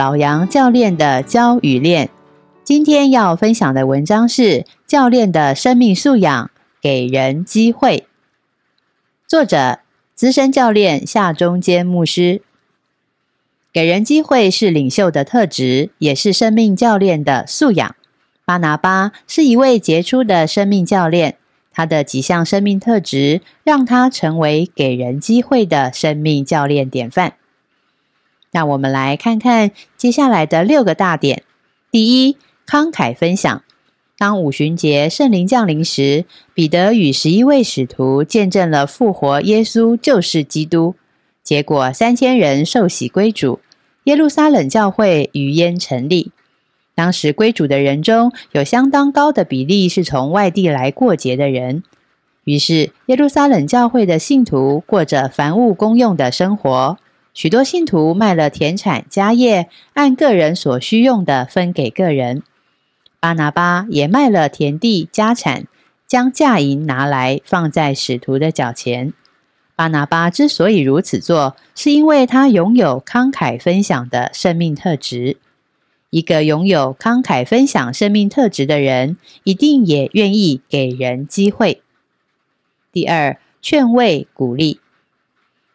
老杨教练的教与练，今天要分享的文章是教练的生命素养，给人机会。作者：资深教练夏中坚牧师。给人机会是领袖的特质，也是生命教练的素养。巴拿巴是一位杰出的生命教练，他的几项生命特质让他成为给人机会的生命教练典范。让我们来看看接下来的六个大点。第一，慷慨分享。当五旬节圣灵降临时，彼得与十一位使徒见证了复活耶稣就是基督，结果三千人受洗归主，耶路撒冷教会于焉成立。当时归主的人中有相当高的比例是从外地来过节的人，于是耶路撒冷教会的信徒过着凡物公用的生活。许多信徒卖了田产家业，按个人所需用的分给个人。巴拿巴也卖了田地家产，将价银拿来放在使徒的脚前。巴拿巴之所以如此做，是因为他拥有慷慨分享的生命特质。一个拥有慷慨分享生命特质的人，一定也愿意给人机会。第二，劝慰鼓励。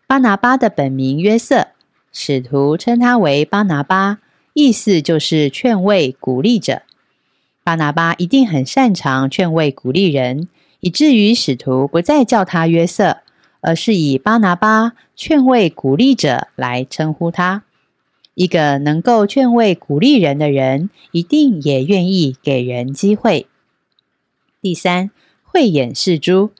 巴拿巴的本名约瑟，使徒称他为巴拿巴，意思就是劝慰、鼓励者。巴拿巴一定很擅长劝慰、鼓励人，以至于使徒不再叫他约瑟，而是以巴拿巴劝慰、鼓励者来称呼他。一个能够劝慰、鼓励人的人，一定也愿意给人机会。第三，慧眼识珠。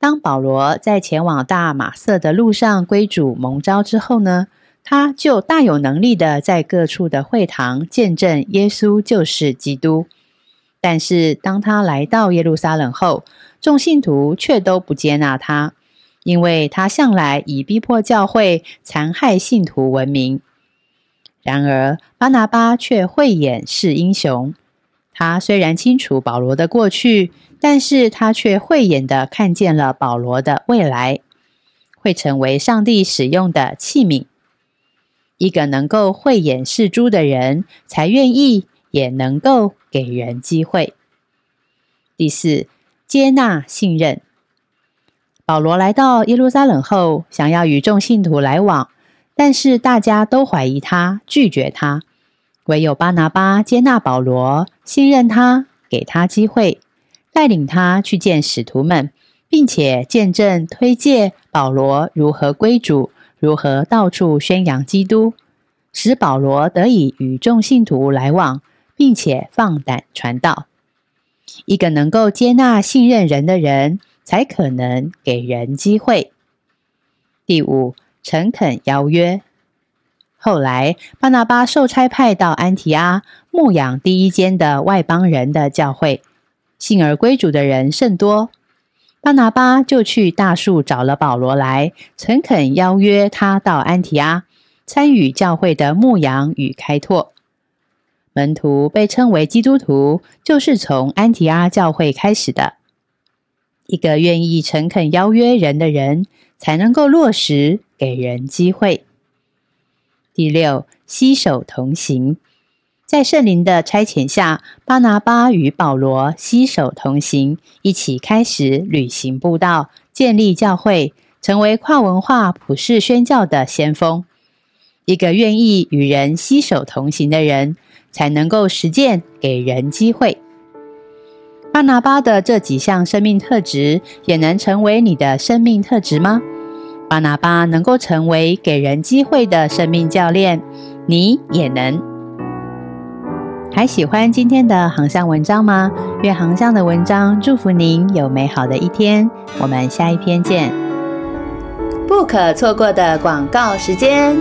当保罗在前往大马色的路上归主蒙召之后呢，他就大有能力的在各处的会堂见证耶稣就是基督。但是当他来到耶路撒冷后，众信徒却都不接纳他，因为他向来以逼迫教会、残害信徒闻名。然而巴拿巴却慧眼识英雄，他虽然清楚保罗的过去。但是他却慧眼的看见了保罗的未来，会成为上帝使用的器皿。一个能够慧眼识珠的人，才愿意也能够给人机会。第四，接纳信任。保罗来到耶路撒冷后，想要与众信徒来往，但是大家都怀疑他，拒绝他。唯有巴拿巴接纳保罗，信任他，给他机会。带领他去见使徒们，并且见证推介保罗如何归主，如何到处宣扬基督，使保罗得以与众信徒来往，并且放胆传道。一个能够接纳、信任人的人，才可能给人机会。第五，诚恳邀约。后来，巴拿巴受差派到安提阿牧养第一间的外邦人的教会。信而归主的人甚多，巴拿巴就去大树找了保罗来，诚恳邀约他到安提阿参与教会的牧养与开拓。门徒被称为基督徒，就是从安提阿教会开始的。一个愿意诚恳邀约人的人，才能够落实给人机会。第六，携手同行。在圣灵的差遣下，巴拿巴与保罗携手同行，一起开始旅行布道，建立教会，成为跨文化普世宣教的先锋。一个愿意与人携手同行的人，才能够实践给人机会。巴拿巴的这几项生命特质，也能成为你的生命特质吗？巴拿巴能够成为给人机会的生命教练，你也能。还喜欢今天的航向文章吗？愿航向的文章祝福您有美好的一天。我们下一篇见。不可错过的广告时间。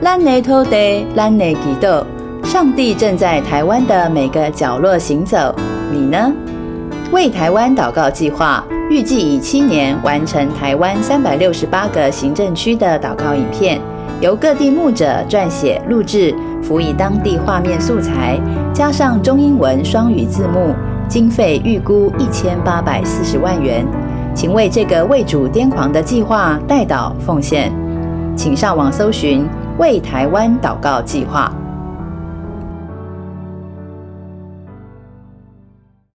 咱的土地，咱的祈祷，上帝正在台湾的每个角落行走，你呢？为台湾祷告计划预计以七年完成台湾三百六十八个行政区的祷告影片，由各地牧者撰写、录制，辅以当地画面素材，加上中英文双语字幕，经费预估一千八百四十万元。请为这个为主癫狂的计划代祷奉献，请上网搜寻“为台湾祷告计划”。